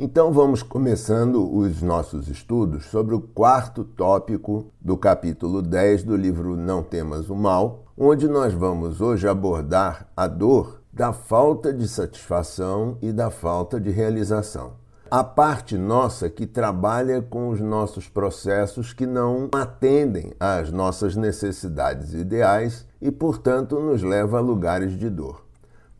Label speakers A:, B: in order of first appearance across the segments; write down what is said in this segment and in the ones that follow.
A: Então vamos começando os nossos estudos sobre o quarto tópico do capítulo 10 do livro Não Temas o Mal, onde nós vamos hoje abordar a dor da falta de satisfação e da falta de realização. A parte nossa que trabalha com os nossos processos que não atendem às nossas necessidades ideais e, portanto, nos leva a lugares de dor.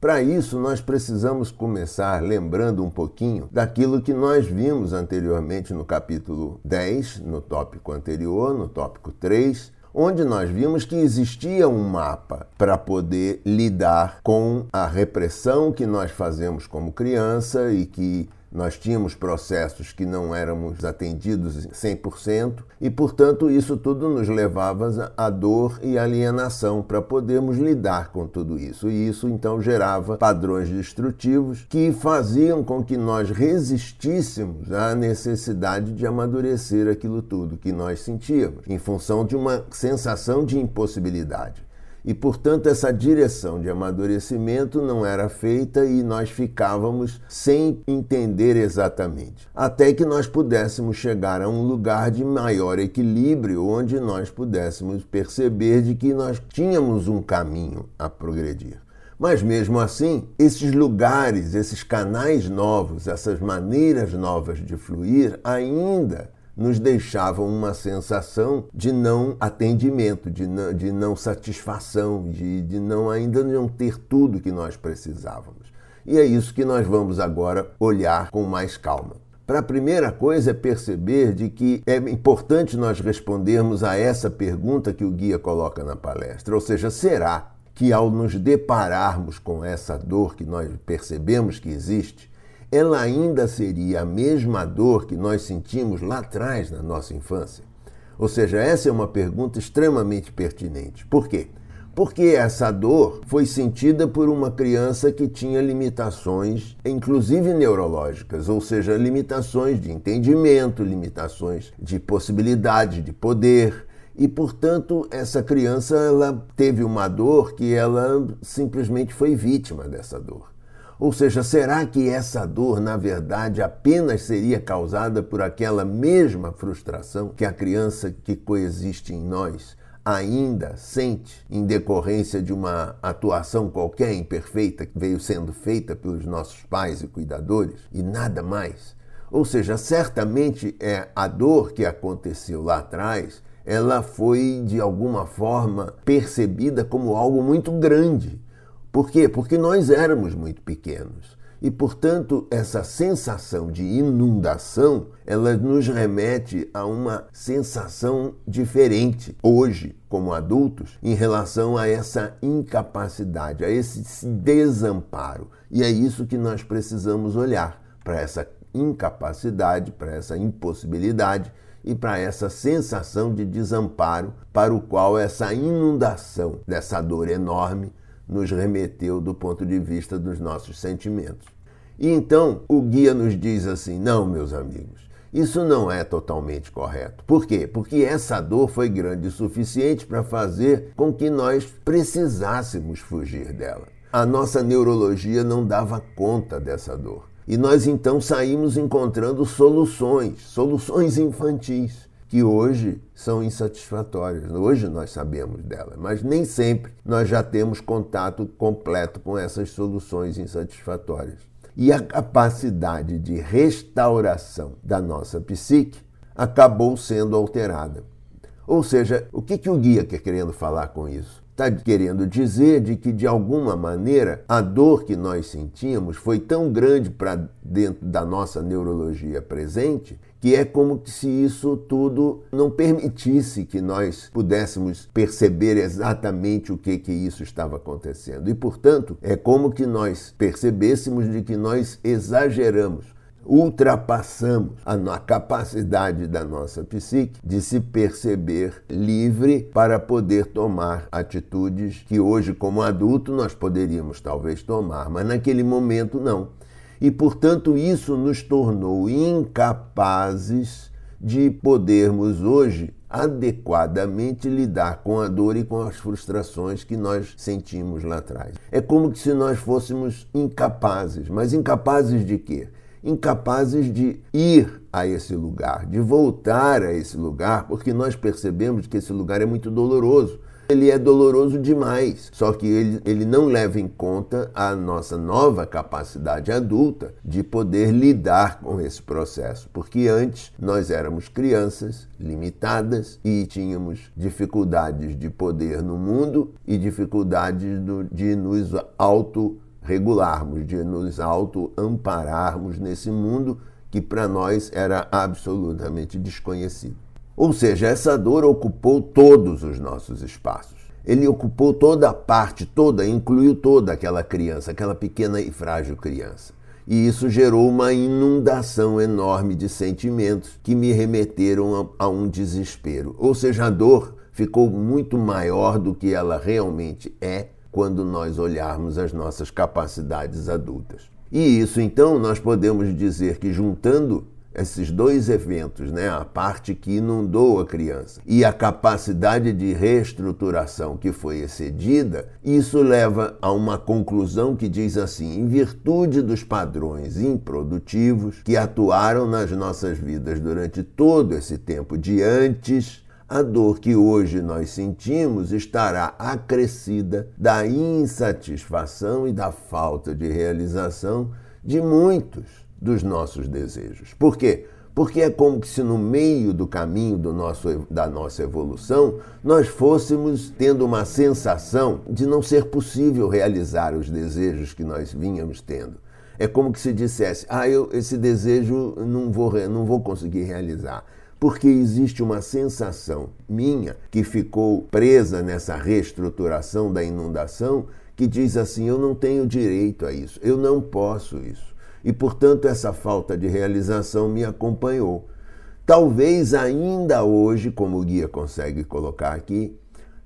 A: Para isso, nós precisamos começar lembrando um pouquinho daquilo que nós vimos anteriormente no capítulo 10, no tópico anterior, no tópico 3, onde nós vimos que existia um mapa para poder lidar com a repressão que nós fazemos como criança e que nós tínhamos processos que não éramos atendidos 100% e, portanto, isso tudo nos levava à dor e alienação para podermos lidar com tudo isso. E isso então gerava padrões destrutivos que faziam com que nós resistíssemos à necessidade de amadurecer aquilo tudo que nós sentíamos, em função de uma sensação de impossibilidade. E, portanto, essa direção de amadurecimento não era feita e nós ficávamos sem entender exatamente. Até que nós pudéssemos chegar a um lugar de maior equilíbrio, onde nós pudéssemos perceber de que nós tínhamos um caminho a progredir. Mas mesmo assim, esses lugares, esses canais novos, essas maneiras novas de fluir ainda nos deixavam uma sensação de não atendimento, de não, de não satisfação, de, de não ainda não ter tudo que nós precisávamos. E é isso que nós vamos agora olhar com mais calma. Para a primeira coisa é perceber de que é importante nós respondermos a essa pergunta que o guia coloca na palestra, ou seja, será que ao nos depararmos com essa dor que nós percebemos que existe, ela ainda seria a mesma dor que nós sentimos lá atrás na nossa infância? Ou seja, essa é uma pergunta extremamente pertinente. Por quê? Porque essa dor foi sentida por uma criança que tinha limitações, inclusive neurológicas, ou seja, limitações de entendimento, limitações de possibilidade de poder, e portanto essa criança ela teve uma dor que ela simplesmente foi vítima dessa dor. Ou seja, será que essa dor, na verdade, apenas seria causada por aquela mesma frustração que a criança que coexiste em nós ainda sente em decorrência de uma atuação qualquer imperfeita que veio sendo feita pelos nossos pais e cuidadores e nada mais? Ou seja, certamente é a dor que aconteceu lá atrás, ela foi de alguma forma percebida como algo muito grande por quê? Porque nós éramos muito pequenos. E, portanto, essa sensação de inundação, ela nos remete a uma sensação diferente hoje, como adultos, em relação a essa incapacidade, a esse desamparo. E é isso que nós precisamos olhar para essa incapacidade, para essa impossibilidade e para essa sensação de desamparo para o qual essa inundação dessa dor enorme nos remeteu do ponto de vista dos nossos sentimentos. E então o guia nos diz assim: não, meus amigos, isso não é totalmente correto. Por quê? Porque essa dor foi grande o suficiente para fazer com que nós precisássemos fugir dela. A nossa neurologia não dava conta dessa dor. E nós então saímos encontrando soluções, soluções infantis que hoje são insatisfatórias. Hoje nós sabemos delas, mas nem sempre nós já temos contato completo com essas soluções insatisfatórias. E a capacidade de restauração da nossa psique acabou sendo alterada. Ou seja, o que, que o guia quer querendo falar com isso? Está querendo dizer de que, de alguma maneira, a dor que nós sentimos foi tão grande para dentro da nossa neurologia presente que é como se isso tudo não permitisse que nós pudéssemos perceber exatamente o que que isso estava acontecendo. E, portanto, é como que nós percebêssemos de que nós exageramos ultrapassamos a, capacidade da nossa psique de se perceber livre para poder tomar atitudes que hoje, como adulto, nós poderíamos talvez tomar, mas naquele momento não e, portanto, isso nos tornou incapazes de podermos hoje adequadamente lidar com a dor e com as frustrações que nós sentimos lá atrás. É como se nós fôssemos incapazes, mas incapazes de quê? incapazes de ir a esse lugar, de voltar a esse lugar, porque nós percebemos que esse lugar é muito doloroso ele é doloroso demais. Só que ele, ele não leva em conta a nossa nova capacidade adulta de poder lidar com esse processo. Porque antes nós éramos crianças limitadas e tínhamos dificuldades de poder no mundo e dificuldades do, de nos auto-regularmos, de nos auto-ampararmos nesse mundo que para nós era absolutamente desconhecido. Ou seja, essa dor ocupou todos os nossos espaços. Ele ocupou toda a parte, toda, incluiu toda aquela criança, aquela pequena e frágil criança. E isso gerou uma inundação enorme de sentimentos que me remeteram a, a um desespero. Ou seja, a dor ficou muito maior do que ela realmente é quando nós olharmos as nossas capacidades adultas. E isso, então, nós podemos dizer que juntando esses dois eventos, né, a parte que inundou a criança e a capacidade de reestruturação que foi excedida, isso leva a uma conclusão que diz assim: em virtude dos padrões improdutivos que atuaram nas nossas vidas durante todo esse tempo de antes, a dor que hoje nós sentimos estará acrescida da insatisfação e da falta de realização de muitos dos nossos desejos. Por quê? Porque é como se no meio do caminho do nosso, da nossa evolução nós fôssemos tendo uma sensação de não ser possível realizar os desejos que nós vínhamos tendo. É como que se dissesse: ah, eu, esse desejo não vou, não vou conseguir realizar porque existe uma sensação minha que ficou presa nessa reestruturação da inundação que diz assim: eu não tenho direito a isso, eu não posso isso e, portanto, essa falta de realização me acompanhou. Talvez ainda hoje, como o guia consegue colocar aqui,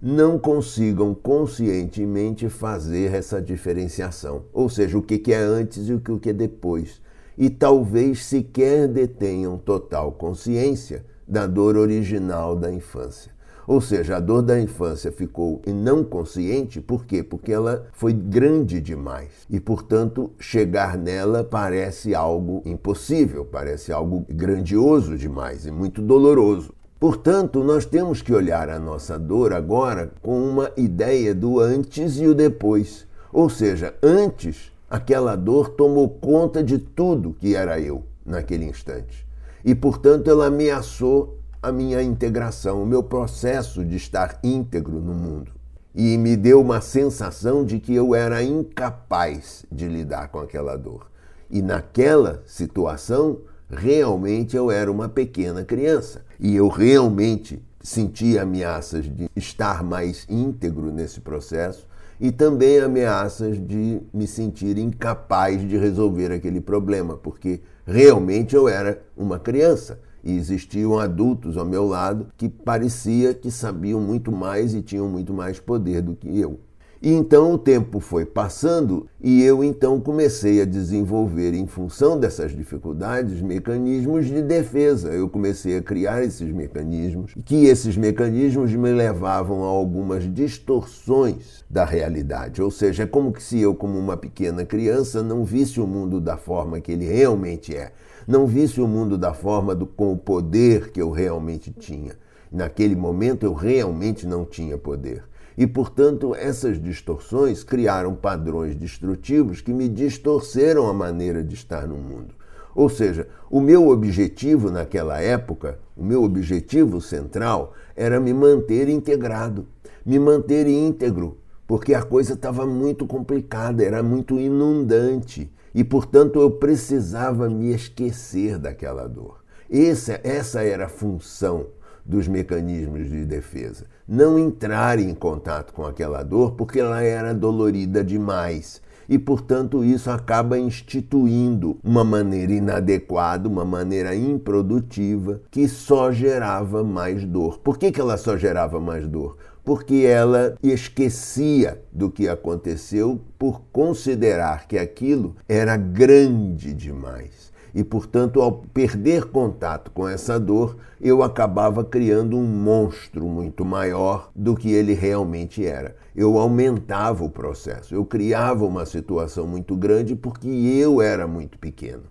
A: não consigam conscientemente fazer essa diferenciação, ou seja, o que é antes e o que é depois, e talvez sequer detenham total consciência da dor original da infância. Ou seja, a dor da infância ficou não consciente, por quê? Porque ela foi grande demais e, portanto, chegar nela parece algo impossível, parece algo grandioso demais e muito doloroso. Portanto, nós temos que olhar a nossa dor agora com uma ideia do antes e o depois. Ou seja, antes, aquela dor tomou conta de tudo que era eu naquele instante. E, portanto, ela ameaçou a minha integração, o meu processo de estar íntegro no mundo. E me deu uma sensação de que eu era incapaz de lidar com aquela dor. E naquela situação, realmente eu era uma pequena criança. E eu realmente sentia ameaças de estar mais íntegro nesse processo e também ameaças de me sentir incapaz de resolver aquele problema, porque realmente eu era uma criança e existiam adultos ao meu lado que parecia que sabiam muito mais e tinham muito mais poder do que eu. E então o tempo foi passando e eu então comecei a desenvolver, em função dessas dificuldades, mecanismos de defesa. Eu comecei a criar esses mecanismos, que esses mecanismos me levavam a algumas distorções da realidade. Ou seja, é como se eu, como uma pequena criança, não visse o mundo da forma que ele realmente é não visse o mundo da forma do, com o poder que eu realmente tinha. Naquele momento eu realmente não tinha poder. E, portanto, essas distorções criaram padrões destrutivos que me distorceram a maneira de estar no mundo. Ou seja, o meu objetivo naquela época, o meu objetivo central, era me manter integrado, me manter íntegro, porque a coisa estava muito complicada, era muito inundante e, portanto, eu precisava me esquecer daquela dor. Essa, essa era a função dos mecanismos de defesa. Não entrar em contato com aquela dor porque ela era dolorida demais. E, portanto, isso acaba instituindo uma maneira inadequada, uma maneira improdutiva, que só gerava mais dor. Por que, que ela só gerava mais dor? Porque ela esquecia do que aconteceu por considerar que aquilo era grande demais. E, portanto, ao perder contato com essa dor, eu acabava criando um monstro muito maior do que ele realmente era. Eu aumentava o processo, eu criava uma situação muito grande porque eu era muito pequeno.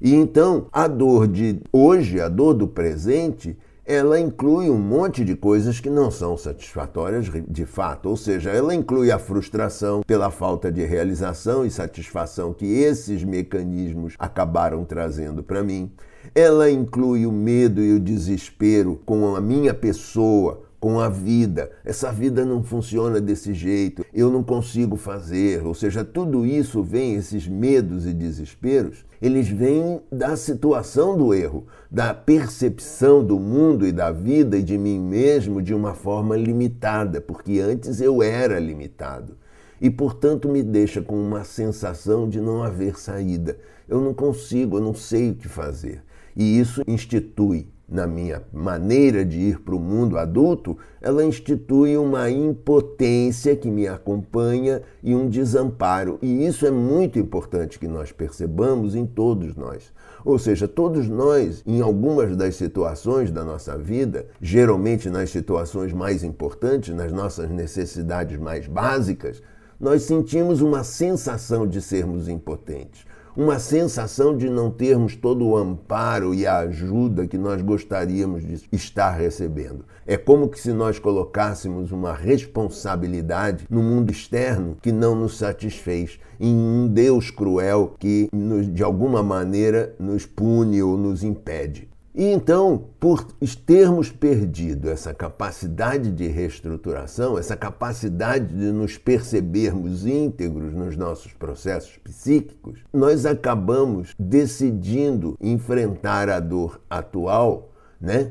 A: E então, a dor de hoje, a dor do presente, ela inclui um monte de coisas que não são satisfatórias de fato, ou seja, ela inclui a frustração pela falta de realização e satisfação que esses mecanismos acabaram trazendo para mim. Ela inclui o medo e o desespero com a minha pessoa, com a vida. Essa vida não funciona desse jeito, eu não consigo fazer. Ou seja, tudo isso vem, esses medos e desesperos, eles vêm da situação do erro, da percepção do mundo e da vida e de mim mesmo de uma forma limitada, porque antes eu era limitado. E, portanto, me deixa com uma sensação de não haver saída. Eu não consigo, eu não sei o que fazer. E isso institui na minha maneira de ir para o mundo adulto, ela institui uma impotência que me acompanha e um desamparo. E isso é muito importante que nós percebamos em todos nós. Ou seja, todos nós, em algumas das situações da nossa vida, geralmente nas situações mais importantes, nas nossas necessidades mais básicas, nós sentimos uma sensação de sermos impotentes uma sensação de não termos todo o amparo e a ajuda que nós gostaríamos de estar recebendo. É como que se nós colocássemos uma responsabilidade no mundo externo que não nos satisfez, em um Deus cruel que de alguma maneira nos pune ou nos impede. E então, por termos perdido essa capacidade de reestruturação, essa capacidade de nos percebermos íntegros nos nossos processos psíquicos, nós acabamos decidindo enfrentar a dor atual, né?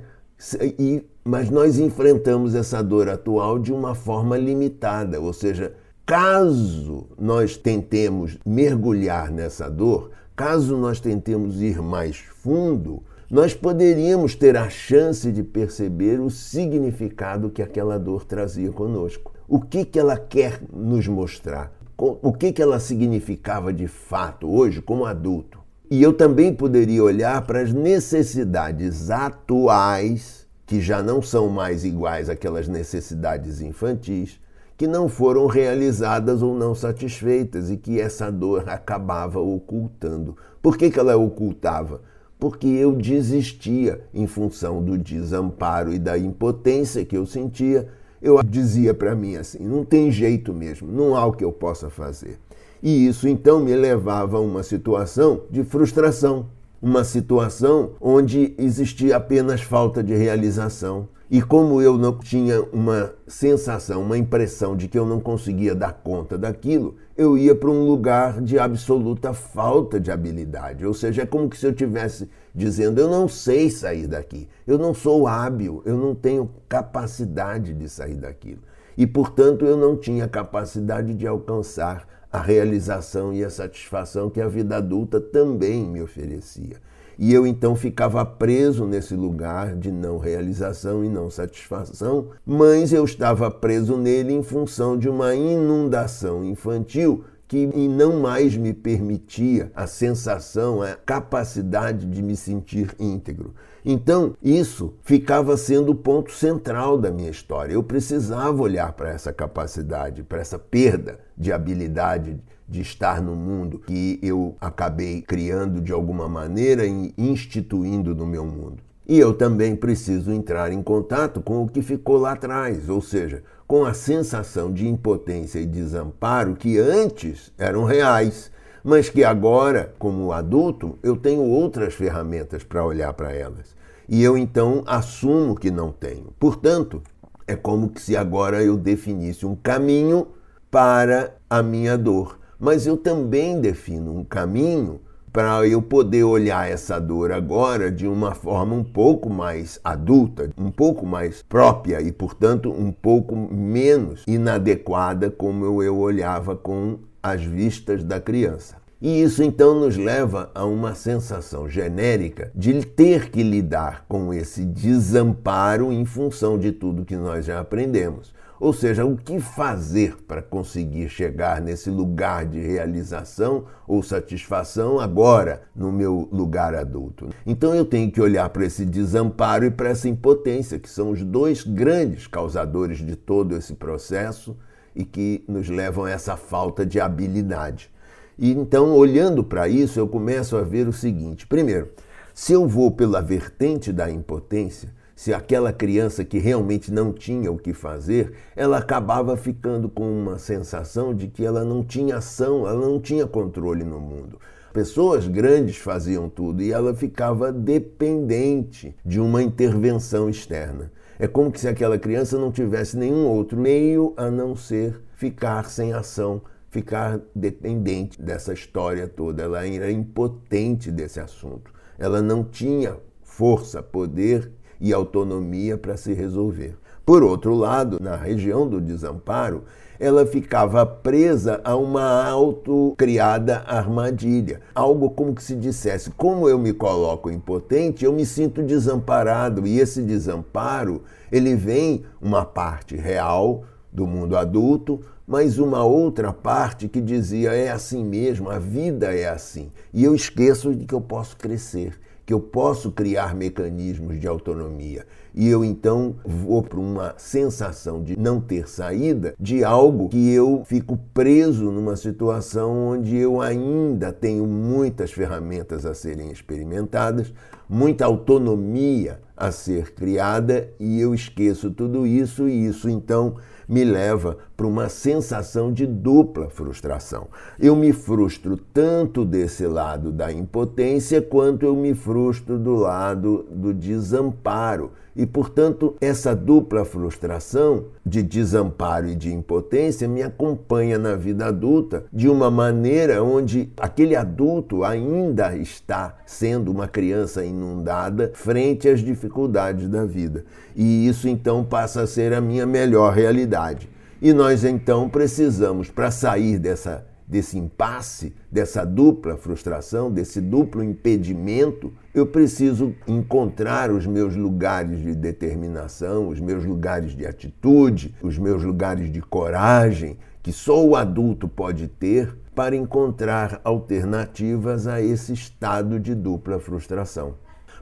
A: E, mas nós enfrentamos essa dor atual de uma forma limitada, ou seja, caso nós tentemos mergulhar nessa dor, caso nós tentemos ir mais fundo, nós poderíamos ter a chance de perceber o significado que aquela dor trazia conosco. O que, que ela quer nos mostrar? O que, que ela significava de fato hoje como adulto? E eu também poderia olhar para as necessidades atuais, que já não são mais iguais àquelas necessidades infantis, que não foram realizadas ou não satisfeitas e que essa dor acabava ocultando. Por que, que ela ocultava? Porque eu desistia em função do desamparo e da impotência que eu sentia. Eu dizia para mim assim: não tem jeito mesmo, não há o que eu possa fazer. E isso então me levava a uma situação de frustração, uma situação onde existia apenas falta de realização. E como eu não tinha uma sensação, uma impressão de que eu não conseguia dar conta daquilo, eu ia para um lugar de absoluta falta de habilidade. Ou seja, é como se eu tivesse dizendo: eu não sei sair daqui, eu não sou hábil, eu não tenho capacidade de sair daquilo. E, portanto, eu não tinha capacidade de alcançar a realização e a satisfação que a vida adulta também me oferecia. E eu então ficava preso nesse lugar de não realização e não satisfação, mas eu estava preso nele em função de uma inundação infantil que não mais me permitia a sensação, a capacidade de me sentir íntegro. Então, isso ficava sendo o ponto central da minha história. Eu precisava olhar para essa capacidade, para essa perda de habilidade de estar no mundo que eu acabei criando de alguma maneira e instituindo no meu mundo. E eu também preciso entrar em contato com o que ficou lá atrás, ou seja, com a sensação de impotência e desamparo que antes eram reais, mas que agora, como adulto, eu tenho outras ferramentas para olhar para elas. E eu então assumo que não tenho. Portanto, é como se agora eu definisse um caminho para a minha dor mas eu também defino um caminho para eu poder olhar essa dor agora de uma forma um pouco mais adulta, um pouco mais própria e, portanto, um pouco menos inadequada como eu olhava com as vistas da criança. E isso então nos leva a uma sensação genérica de ter que lidar com esse desamparo em função de tudo que nós já aprendemos. Ou seja, o que fazer para conseguir chegar nesse lugar de realização ou satisfação agora no meu lugar adulto? Então eu tenho que olhar para esse desamparo e para essa impotência, que são os dois grandes causadores de todo esse processo e que nos levam a essa falta de habilidade. E então, olhando para isso, eu começo a ver o seguinte: primeiro, se eu vou pela vertente da impotência, se aquela criança que realmente não tinha o que fazer, ela acabava ficando com uma sensação de que ela não tinha ação, ela não tinha controle no mundo. Pessoas grandes faziam tudo e ela ficava dependente de uma intervenção externa. É como se aquela criança não tivesse nenhum outro meio a não ser ficar sem ação, ficar dependente dessa história toda. Ela era impotente desse assunto. Ela não tinha força, poder e autonomia para se resolver. Por outro lado, na região do desamparo, ela ficava presa a uma autocriada armadilha. Algo como que se dissesse: como eu me coloco impotente, eu me sinto desamparado. E esse desamparo, ele vem uma parte real do mundo adulto, mas uma outra parte que dizia: é assim mesmo, a vida é assim. E eu esqueço de que eu posso crescer que eu posso criar mecanismos de autonomia. E eu então vou para uma sensação de não ter saída de algo que eu fico preso numa situação onde eu ainda tenho muitas ferramentas a serem experimentadas, muita autonomia a ser criada e eu esqueço tudo isso e isso então me leva para uma sensação de dupla frustração. Eu me frustro tanto desse lado da impotência quanto eu me frustro do lado do desamparo. E, portanto, essa dupla frustração de desamparo e de impotência me acompanha na vida adulta de uma maneira onde aquele adulto ainda está sendo uma criança inundada frente às dificuldades da vida. E isso então passa a ser a minha melhor realidade. E nós então precisamos, para sair dessa desse impasse, dessa dupla frustração, desse duplo impedimento, eu preciso encontrar os meus lugares de determinação, os meus lugares de atitude, os meus lugares de coragem, que só o adulto pode ter para encontrar alternativas a esse estado de dupla frustração.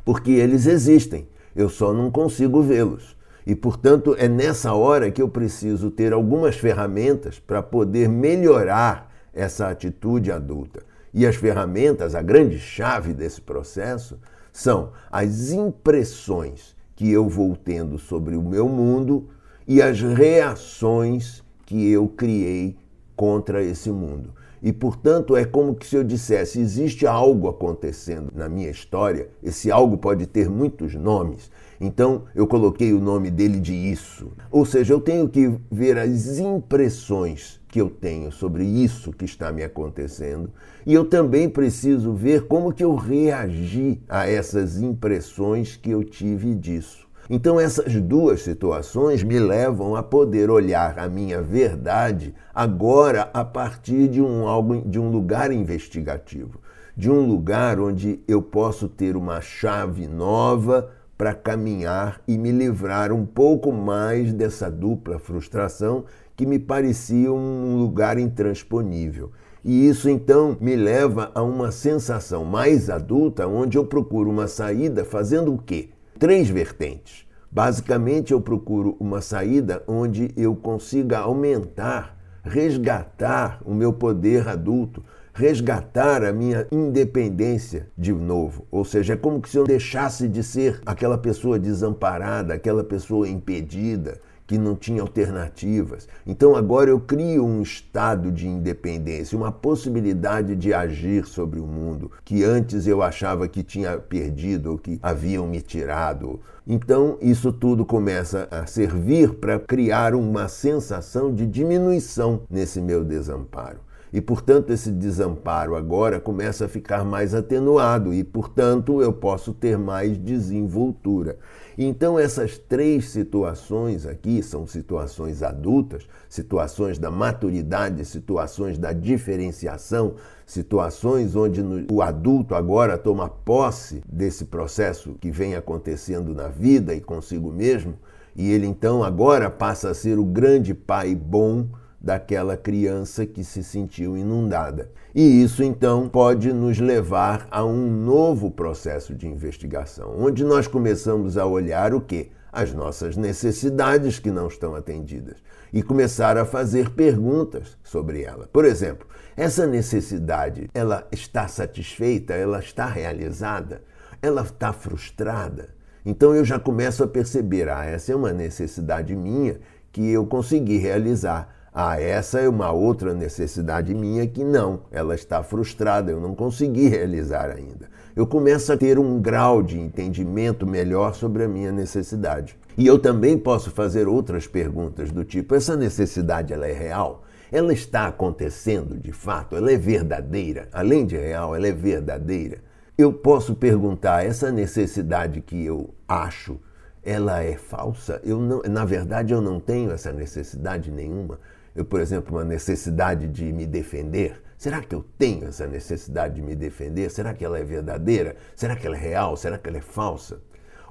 A: Porque eles existem, eu só não consigo vê-los. E, portanto, é nessa hora que eu preciso ter algumas ferramentas para poder melhorar essa atitude adulta. E as ferramentas, a grande chave desse processo, são as impressões que eu vou tendo sobre o meu mundo e as reações que eu criei contra esse mundo. E, portanto, é como se eu dissesse: existe algo acontecendo na minha história, esse algo pode ter muitos nomes. Então, eu coloquei o nome dele de isso. Ou seja, eu tenho que ver as impressões que eu tenho sobre isso que está me acontecendo, e eu também preciso ver como que eu reagi a essas impressões que eu tive disso. Então essas duas situações me levam a poder olhar a minha verdade agora a partir de um algo de um lugar investigativo, de um lugar onde eu posso ter uma chave nova para caminhar e me livrar um pouco mais dessa dupla frustração que me parecia um lugar intransponível. E isso então me leva a uma sensação mais adulta, onde eu procuro uma saída fazendo o quê? Três vertentes. Basicamente, eu procuro uma saída onde eu consiga aumentar, resgatar o meu poder adulto, resgatar a minha independência de novo. Ou seja, é como se eu deixasse de ser aquela pessoa desamparada, aquela pessoa impedida, que não tinha alternativas. Então agora eu crio um estado de independência, uma possibilidade de agir sobre o mundo que antes eu achava que tinha perdido ou que haviam me tirado. Então isso tudo começa a servir para criar uma sensação de diminuição nesse meu desamparo. E, portanto, esse desamparo agora começa a ficar mais atenuado e, portanto, eu posso ter mais desenvoltura. Então, essas três situações aqui são situações adultas, situações da maturidade, situações da diferenciação, situações onde o adulto agora toma posse desse processo que vem acontecendo na vida e consigo mesmo, e ele então agora passa a ser o grande pai bom daquela criança que se sentiu inundada. E isso então pode nos levar a um novo processo de investigação, onde nós começamos a olhar o que? As nossas necessidades que não estão atendidas e começar a fazer perguntas sobre ela. Por exemplo, essa necessidade, ela está satisfeita? Ela está realizada? Ela está frustrada? Então eu já começo a perceber, ah, essa é uma necessidade minha que eu consegui realizar. Ah, essa é uma outra necessidade minha que não, ela está frustrada, eu não consegui realizar ainda. Eu começo a ter um grau de entendimento melhor sobre a minha necessidade. E eu também posso fazer outras perguntas do tipo: essa necessidade ela é real? Ela está acontecendo de fato? Ela é verdadeira? Além de real, ela é verdadeira? Eu posso perguntar: essa necessidade que eu acho, ela é falsa? Eu não, na verdade, eu não tenho essa necessidade nenhuma eu, por exemplo, uma necessidade de me defender? Será que eu tenho essa necessidade de me defender? Será que ela é verdadeira? Será que ela é real? Será que ela é falsa?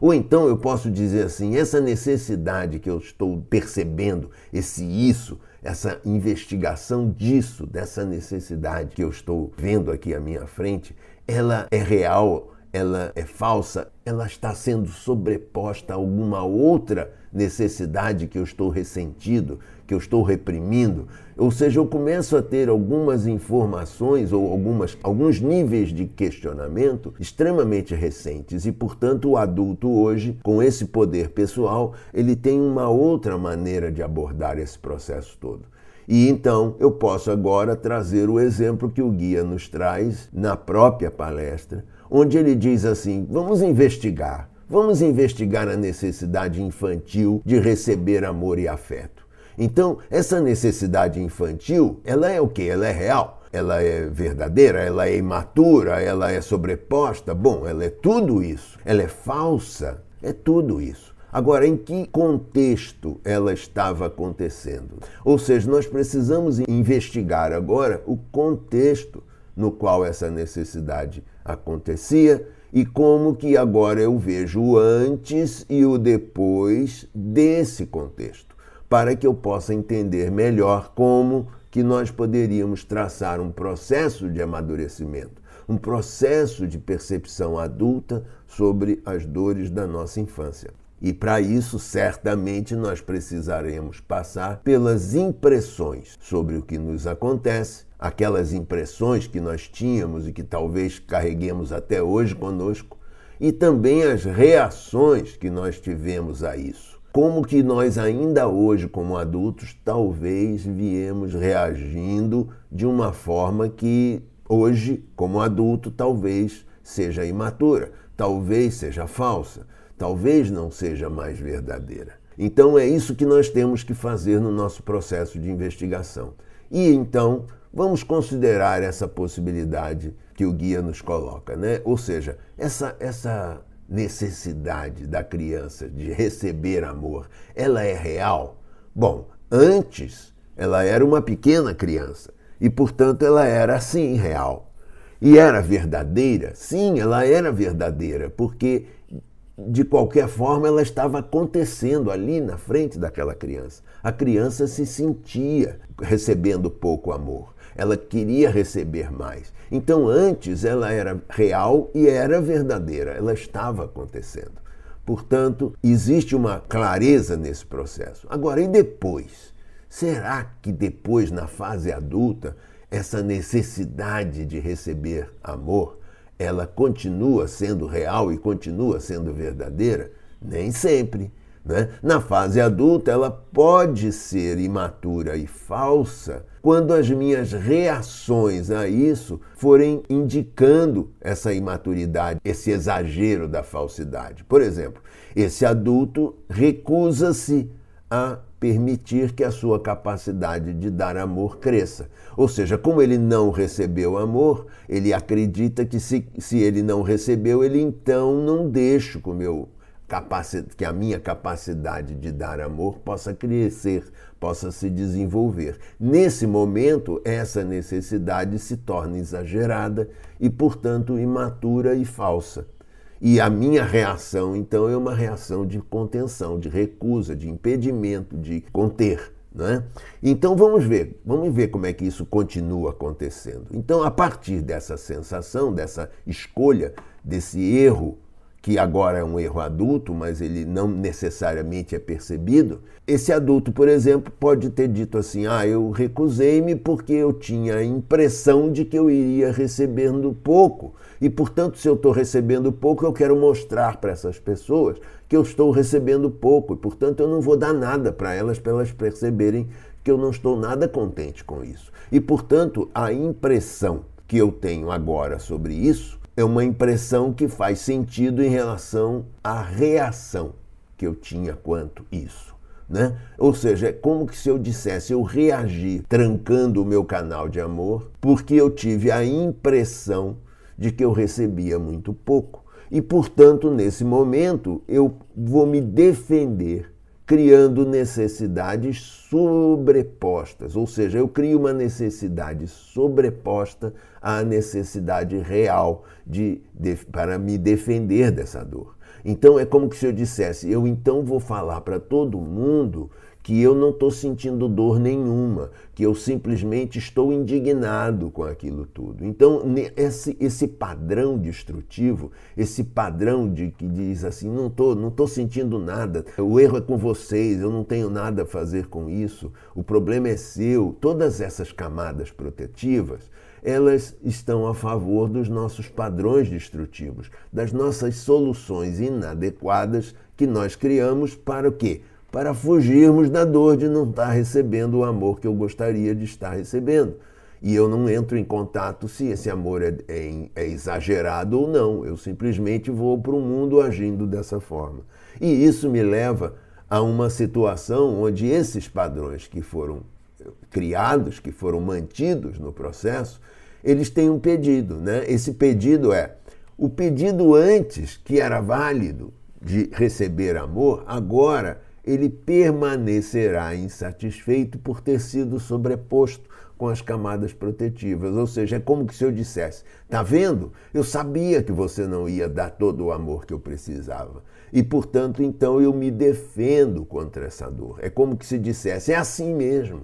A: Ou então eu posso dizer assim: essa necessidade que eu estou percebendo, esse isso, essa investigação disso, dessa necessidade que eu estou vendo aqui à minha frente, ela é real, ela é falsa, ela está sendo sobreposta a alguma outra necessidade que eu estou ressentido, que eu estou reprimindo. Ou seja, eu começo a ter algumas informações ou algumas, alguns níveis de questionamento extremamente recentes e, portanto, o adulto hoje, com esse poder pessoal, ele tem uma outra maneira de abordar esse processo todo. E então eu posso agora trazer o exemplo que o guia nos traz na própria palestra, onde ele diz assim: vamos investigar, vamos investigar a necessidade infantil de receber amor e afeto. Então, essa necessidade infantil, ela é o que? Ela é real. Ela é verdadeira, ela é imatura, ela é sobreposta. Bom, ela é tudo isso. Ela é falsa, é tudo isso. Agora, em que contexto ela estava acontecendo? Ou seja, nós precisamos investigar agora o contexto no qual essa necessidade acontecia e como que agora eu vejo o antes e o depois desse contexto, para que eu possa entender melhor como que nós poderíamos traçar um processo de amadurecimento, um processo de percepção adulta sobre as dores da nossa infância. E para isso, certamente, nós precisaremos passar pelas impressões sobre o que nos acontece, aquelas impressões que nós tínhamos e que talvez carreguemos até hoje conosco, e também as reações que nós tivemos a isso. Como que nós ainda hoje, como adultos, talvez viemos reagindo de uma forma que hoje, como adulto, talvez seja imatura, talvez seja falsa talvez não seja mais verdadeira. Então é isso que nós temos que fazer no nosso processo de investigação. E então vamos considerar essa possibilidade que o guia nos coloca, né? Ou seja, essa essa necessidade da criança de receber amor, ela é real? Bom, antes ela era uma pequena criança e, portanto, ela era sim real. E era verdadeira? Sim, ela era verdadeira, porque de qualquer forma, ela estava acontecendo ali na frente daquela criança. A criança se sentia recebendo pouco amor. Ela queria receber mais. Então, antes, ela era real e era verdadeira. Ela estava acontecendo. Portanto, existe uma clareza nesse processo. Agora, e depois? Será que depois, na fase adulta, essa necessidade de receber amor ela continua sendo real e continua sendo verdadeira? Nem sempre. Né? Na fase adulta, ela pode ser imatura e falsa quando as minhas reações a isso forem indicando essa imaturidade, esse exagero da falsidade. Por exemplo, esse adulto recusa-se a permitir que a sua capacidade de dar amor cresça. Ou seja, como ele não recebeu amor, ele acredita que se, se ele não recebeu, ele então não deixa que, meu que a minha capacidade de dar amor possa crescer, possa se desenvolver. Nesse momento, essa necessidade se torna exagerada e, portanto, imatura e falsa. E a minha reação, então, é uma reação de contenção, de recusa, de impedimento, de conter. Né? Então vamos ver, vamos ver como é que isso continua acontecendo. Então, a partir dessa sensação, dessa escolha, desse erro que agora é um erro adulto, mas ele não necessariamente é percebido. Esse adulto, por exemplo, pode ter dito assim: ah, eu recusei-me porque eu tinha a impressão de que eu iria recebendo pouco. E, portanto, se eu estou recebendo pouco, eu quero mostrar para essas pessoas que eu estou recebendo pouco. E, portanto, eu não vou dar nada para elas, para elas perceberem que eu não estou nada contente com isso. E, portanto, a impressão que eu tenho agora sobre isso é uma impressão que faz sentido em relação à reação que eu tinha quanto isso. Né? Ou seja, é como que se eu dissesse eu reagi trancando o meu canal de amor porque eu tive a impressão de que eu recebia muito pouco. E, portanto, nesse momento, eu vou me defender criando necessidades sobrepostas, ou seja, eu crio uma necessidade sobreposta à necessidade real de, de, para me defender dessa dor. Então é como se eu dissesse, eu então vou falar para todo mundo que eu não estou sentindo dor nenhuma, que eu simplesmente estou indignado com aquilo tudo. Então, esse, esse padrão destrutivo, esse padrão de que diz assim, não estou não tô sentindo nada, o erro é com vocês, eu não tenho nada a fazer com isso, o problema é seu, todas essas camadas protetivas, elas estão a favor dos nossos padrões destrutivos, das nossas soluções inadequadas que nós criamos para o quê? para fugirmos da dor de não estar recebendo o amor que eu gostaria de estar recebendo. E eu não entro em contato se esse amor é, é, é exagerado ou não. Eu simplesmente vou para o mundo agindo dessa forma. E isso me leva a uma situação onde esses padrões que foram criados, que foram mantidos no processo, eles têm um pedido. Né? Esse pedido é o pedido antes, que era válido, de receber amor, agora ele permanecerá insatisfeito por ter sido sobreposto com as camadas protetivas. Ou seja, é como se eu dissesse: tá vendo? Eu sabia que você não ia dar todo o amor que eu precisava. E, portanto, então eu me defendo contra essa dor. É como se dissesse: é assim mesmo.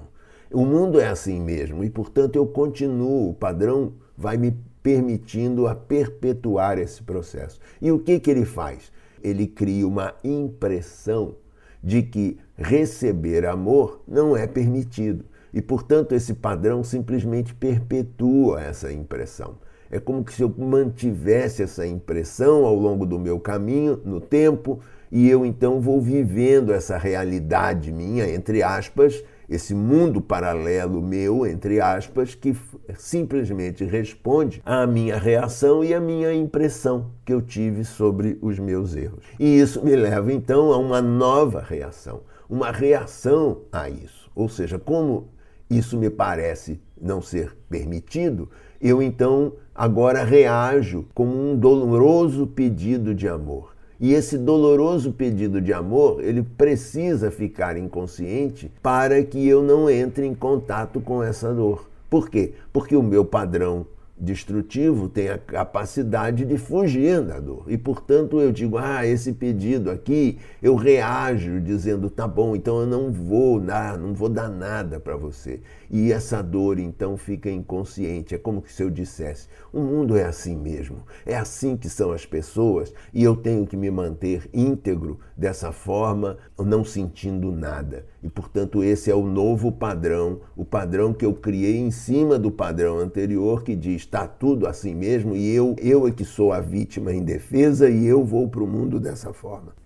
A: O mundo é assim mesmo. E, portanto, eu continuo. O padrão vai me permitindo a perpetuar esse processo. E o que, que ele faz? Ele cria uma impressão de que receber amor não é permitido. E, portanto, esse padrão simplesmente perpetua essa impressão. É como se eu mantivesse essa impressão ao longo do meu caminho, no tempo, e eu então vou vivendo essa realidade minha, entre aspas, esse mundo paralelo meu, entre aspas, que simplesmente responde à minha reação e à minha impressão que eu tive sobre os meus erros. E isso me leva então a uma nova reação, uma reação a isso. Ou seja, como isso me parece não ser permitido, eu então agora reajo com um doloroso pedido de amor. E esse doloroso pedido de amor, ele precisa ficar inconsciente para que eu não entre em contato com essa dor. Por quê? Porque o meu padrão destrutivo tem a capacidade de fugir da dor. E, portanto, eu digo, ah, esse pedido aqui, eu reajo dizendo, tá bom, então eu não vou dar, não vou dar nada para você. E essa dor, então, fica inconsciente. É como se eu dissesse, o mundo é assim mesmo. É assim que são as pessoas e eu tenho que me manter íntegro dessa forma, não sentindo nada. E, portanto, esse é o novo padrão, o padrão que eu criei em cima do padrão anterior que diz está tudo assim mesmo e eu, eu é que sou a vítima indefesa e eu vou para o mundo dessa forma.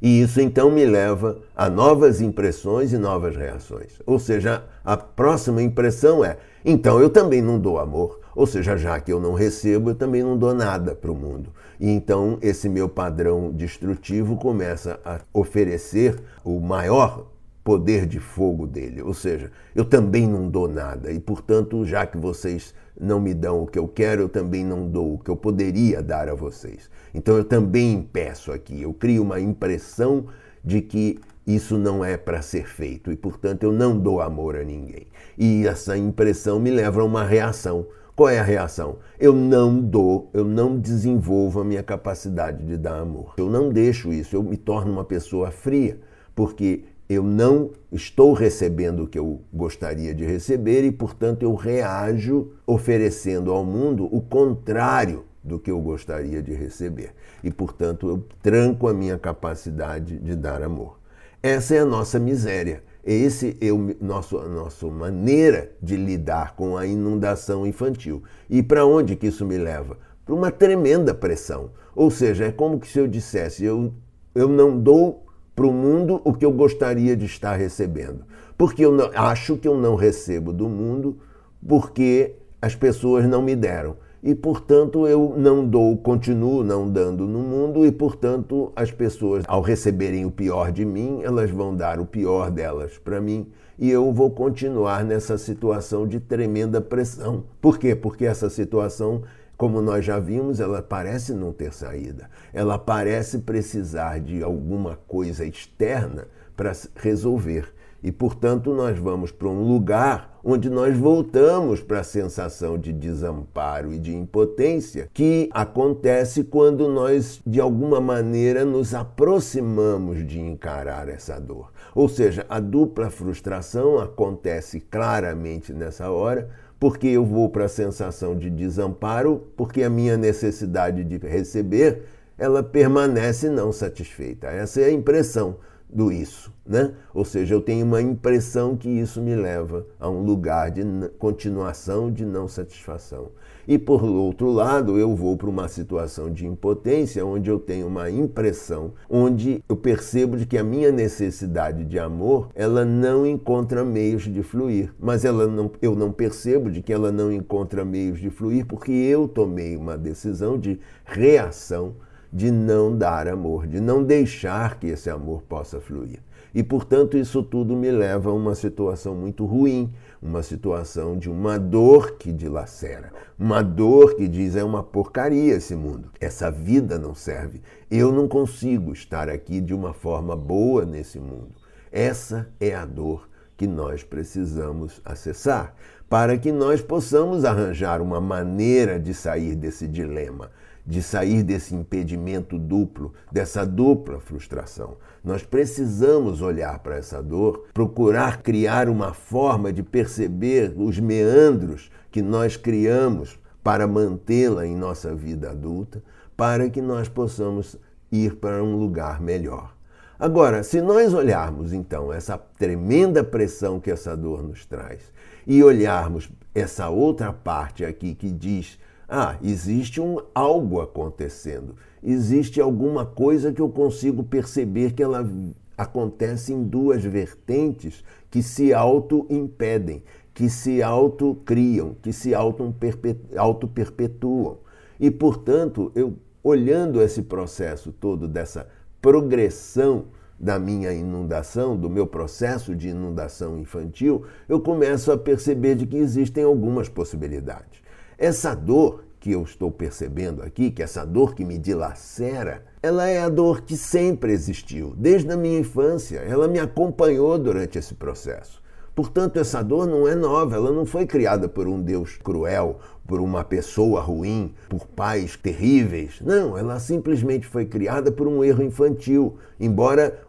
A: E isso então me leva a novas impressões e novas reações. Ou seja, a próxima impressão é: então eu também não dou amor. Ou seja, já que eu não recebo, eu também não dou nada para o mundo. E então esse meu padrão destrutivo começa a oferecer o maior poder de fogo dele. Ou seja, eu também não dou nada e, portanto, já que vocês não me dão o que eu quero, eu também não dou o que eu poderia dar a vocês. Então eu também impeço aqui, eu crio uma impressão de que isso não é para ser feito e, portanto, eu não dou amor a ninguém. E essa impressão me leva a uma reação. Qual é a reação? Eu não dou, eu não desenvolvo a minha capacidade de dar amor. Eu não deixo isso, eu me torno uma pessoa fria, porque eu não estou recebendo o que eu gostaria de receber e, portanto, eu reajo oferecendo ao mundo o contrário do que eu gostaria de receber. E, portanto, eu tranco a minha capacidade de dar amor. Essa é a nossa miséria. Esse é o nosso, a nossa maneira de lidar com a inundação infantil. E para onde que isso me leva? Para uma tremenda pressão. Ou seja, é como se eu dissesse, eu, eu não dou para o mundo o que eu gostaria de estar recebendo. Porque eu não, acho que eu não recebo do mundo porque as pessoas não me deram. E, portanto, eu não dou, continuo não dando no mundo, e, portanto, as pessoas, ao receberem o pior de mim, elas vão dar o pior delas para mim, e eu vou continuar nessa situação de tremenda pressão. Por quê? Porque essa situação como nós já vimos, ela parece não ter saída. Ela parece precisar de alguma coisa externa para resolver. E, portanto, nós vamos para um lugar onde nós voltamos para a sensação de desamparo e de impotência que acontece quando nós, de alguma maneira, nos aproximamos de encarar essa dor. Ou seja, a dupla frustração acontece claramente nessa hora porque eu vou para a sensação de desamparo, porque a minha necessidade de receber, ela permanece não satisfeita. Essa é a impressão do isso, né? Ou seja, eu tenho uma impressão que isso me leva a um lugar de continuação de não satisfação. E por outro lado, eu vou para uma situação de impotência, onde eu tenho uma impressão, onde eu percebo de que a minha necessidade de amor, ela não encontra meios de fluir. Mas ela não, eu não percebo de que ela não encontra meios de fluir porque eu tomei uma decisão de reação de não dar amor, de não deixar que esse amor possa fluir. E, portanto, isso tudo me leva a uma situação muito ruim, uma situação de uma dor que dilacera, uma dor que diz é uma porcaria esse mundo. Essa vida não serve. Eu não consigo estar aqui de uma forma boa nesse mundo. Essa é a dor que nós precisamos acessar para que nós possamos arranjar uma maneira de sair desse dilema de sair desse impedimento duplo, dessa dupla frustração. Nós precisamos olhar para essa dor, procurar criar uma forma de perceber os meandros que nós criamos para mantê-la em nossa vida adulta, para que nós possamos ir para um lugar melhor. Agora, se nós olharmos então essa tremenda pressão que essa dor nos traz e olharmos essa outra parte aqui que diz ah, existe um algo acontecendo. Existe alguma coisa que eu consigo perceber que ela acontece em duas vertentes que se auto-impedem, que se auto-criam, que se auto-perpetuam. E, portanto, eu olhando esse processo todo dessa progressão da minha inundação, do meu processo de inundação infantil, eu começo a perceber de que existem algumas possibilidades. Essa dor que eu estou percebendo aqui, que essa dor que me dilacera, ela é a dor que sempre existiu, desde a minha infância. Ela me acompanhou durante esse processo. Portanto, essa dor não é nova, ela não foi criada por um Deus cruel, por uma pessoa ruim, por pais terríveis. Não, ela simplesmente foi criada por um erro infantil. Embora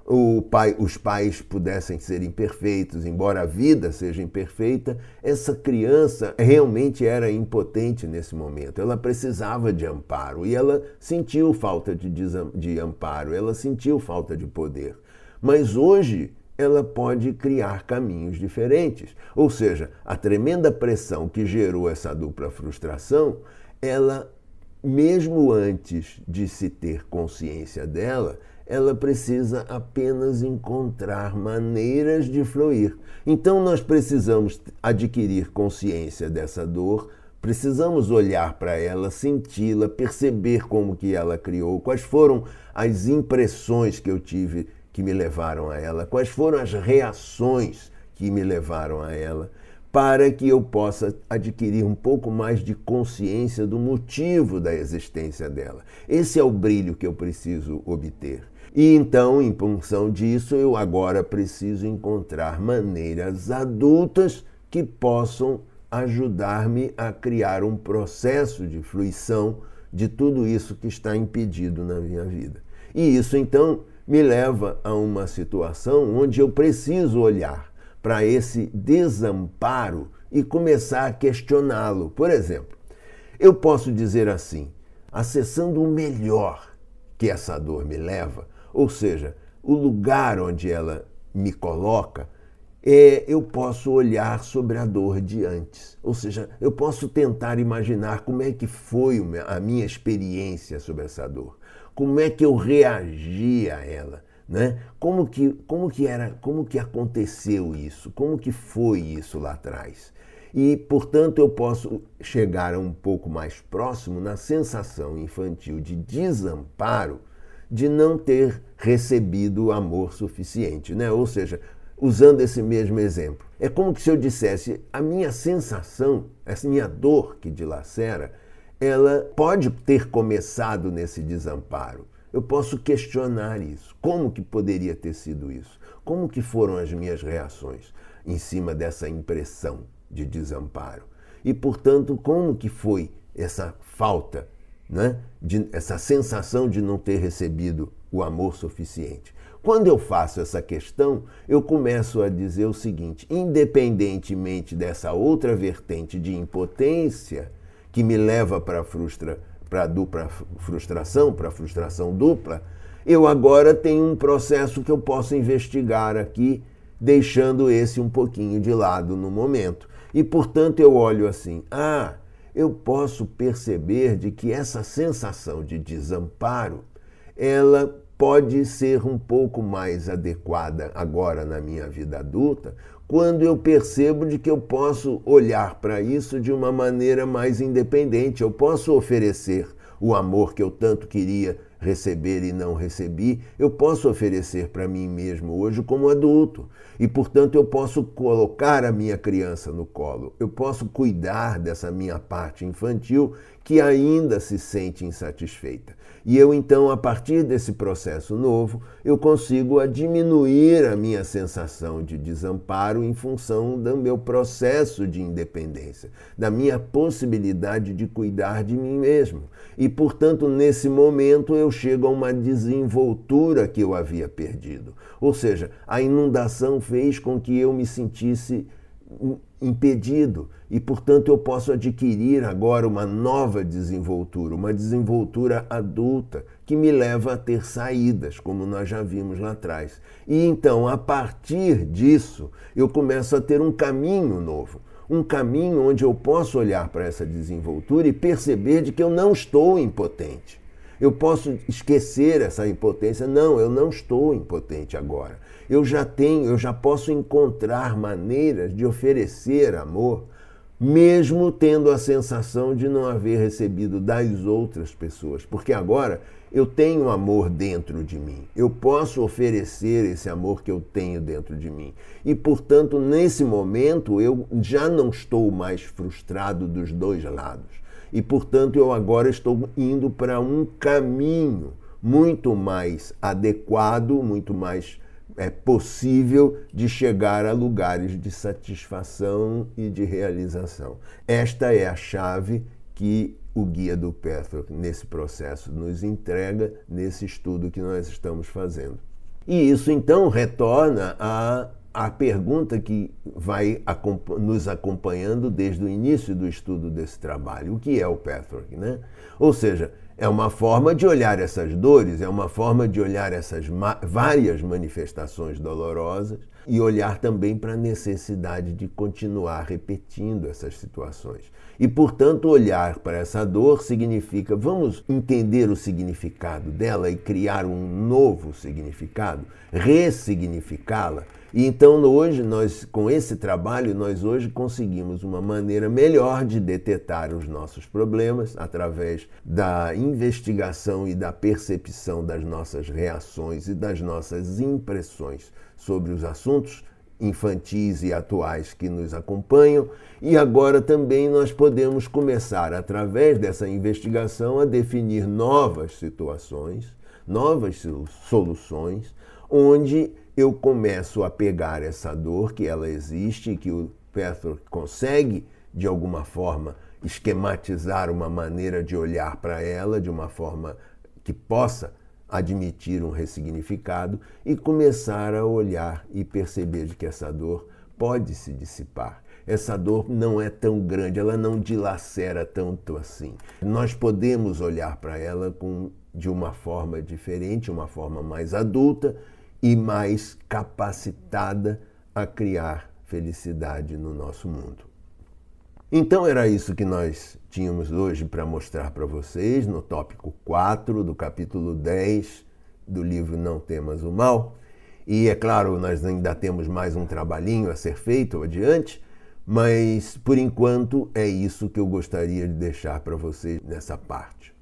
A: pai, os pais pudessem ser imperfeitos, embora a vida seja imperfeita, essa criança realmente era impotente nesse momento. Ela precisava de amparo e ela sentiu falta de, de amparo, ela sentiu falta de poder. Mas hoje ela pode criar caminhos diferentes. Ou seja, a tremenda pressão que gerou essa dupla frustração, ela, mesmo antes de se ter consciência dela, ela precisa apenas encontrar maneiras de fluir. Então nós precisamos adquirir consciência dessa dor, precisamos olhar para ela, senti-la, perceber como que ela criou, quais foram as impressões que eu tive que me levaram a ela, quais foram as reações que me levaram a ela, para que eu possa adquirir um pouco mais de consciência do motivo da existência dela. Esse é o brilho que eu preciso obter. E então, em função disso, eu agora preciso encontrar maneiras adultas que possam ajudar-me a criar um processo de fruição de tudo isso que está impedido na minha vida. E isso então me leva a uma situação onde eu preciso olhar para esse desamparo e começar a questioná-lo. Por exemplo, eu posso dizer assim, acessando o melhor que essa dor me leva, ou seja, o lugar onde ela me coloca, é, eu posso olhar sobre a dor de antes. Ou seja, eu posso tentar imaginar como é que foi a minha experiência sobre essa dor. Como é que eu reagi a ela. Né? Como, que, como que era, como que aconteceu isso? Como que foi isso lá atrás? E, portanto, eu posso chegar um pouco mais próximo na sensação infantil de desamparo de não ter recebido amor suficiente, né? Ou seja, usando esse mesmo exemplo. É como se eu dissesse: a minha sensação, essa minha dor que dilacera, ela pode ter começado nesse desamparo. Eu posso questionar isso. Como que poderia ter sido isso? Como que foram as minhas reações em cima dessa impressão de desamparo? E, portanto, como que foi essa falta, né? de, essa sensação de não ter recebido o amor suficiente? Quando eu faço essa questão, eu começo a dizer o seguinte: independentemente dessa outra vertente de impotência que me leva para a frustra, dupla frustração, para a frustração dupla, eu agora tenho um processo que eu posso investigar aqui, deixando esse um pouquinho de lado no momento. E portanto eu olho assim: ah, eu posso perceber de que essa sensação de desamparo, ela pode ser um pouco mais adequada agora na minha vida adulta, quando eu percebo de que eu posso olhar para isso de uma maneira mais independente, eu posso oferecer o amor que eu tanto queria receber e não recebi, eu posso oferecer para mim mesmo hoje como adulto. E, portanto, eu posso colocar a minha criança no colo, eu posso cuidar dessa minha parte infantil que ainda se sente insatisfeita. E eu então, a partir desse processo novo, eu consigo diminuir a minha sensação de desamparo em função do meu processo de independência, da minha possibilidade de cuidar de mim mesmo. E, portanto, nesse momento eu chego a uma desenvoltura que eu havia perdido. Ou seja, a inundação fez com que eu me sentisse impedido e, portanto, eu posso adquirir agora uma nova desenvoltura, uma desenvoltura adulta que me leva a ter saídas, como nós já vimos lá atrás. E então, a partir disso, eu começo a ter um caminho novo, um caminho onde eu posso olhar para essa desenvoltura e perceber de que eu não estou impotente. Eu posso esquecer essa impotência. Não, eu não estou impotente agora. Eu já tenho, eu já posso encontrar maneiras de oferecer amor, mesmo tendo a sensação de não haver recebido das outras pessoas. Porque agora eu tenho amor dentro de mim. Eu posso oferecer esse amor que eu tenho dentro de mim. E, portanto, nesse momento, eu já não estou mais frustrado dos dois lados e, portanto, eu agora estou indo para um caminho muito mais adequado, muito mais é, possível de chegar a lugares de satisfação e de realização. Esta é a chave que o guia do Petrock nesse processo nos entrega nesse estudo que nós estamos fazendo. E isso então retorna a a pergunta que vai nos acompanhando desde o início do estudo desse trabalho: o que é o patchwork? Né? Ou seja, é uma forma de olhar essas dores, é uma forma de olhar essas ma várias manifestações dolorosas e olhar também para a necessidade de continuar repetindo essas situações. E, portanto, olhar para essa dor significa vamos entender o significado dela e criar um novo significado, ressignificá-la e então hoje nós com esse trabalho nós hoje conseguimos uma maneira melhor de detectar os nossos problemas através da investigação e da percepção das nossas reações e das nossas impressões sobre os assuntos infantis e atuais que nos acompanham, e agora também nós podemos começar, através dessa investigação, a definir novas situações, novas soluções, onde eu começo a pegar essa dor que ela existe, que o Petro consegue, de alguma forma, esquematizar uma maneira de olhar para ela, de uma forma que possa admitir um ressignificado e começar a olhar e perceber de que essa dor pode se dissipar. Essa dor não é tão grande, ela não dilacera tanto assim. Nós podemos olhar para ela com, de uma forma diferente, uma forma mais adulta e mais capacitada a criar felicidade no nosso mundo. Então era isso que nós tínhamos hoje para mostrar para vocês no tópico 4 do capítulo 10 do livro Não Temas o Mal. E é claro, nós ainda temos mais um trabalhinho a ser feito adiante, mas por enquanto é isso que eu gostaria de deixar para vocês nessa parte.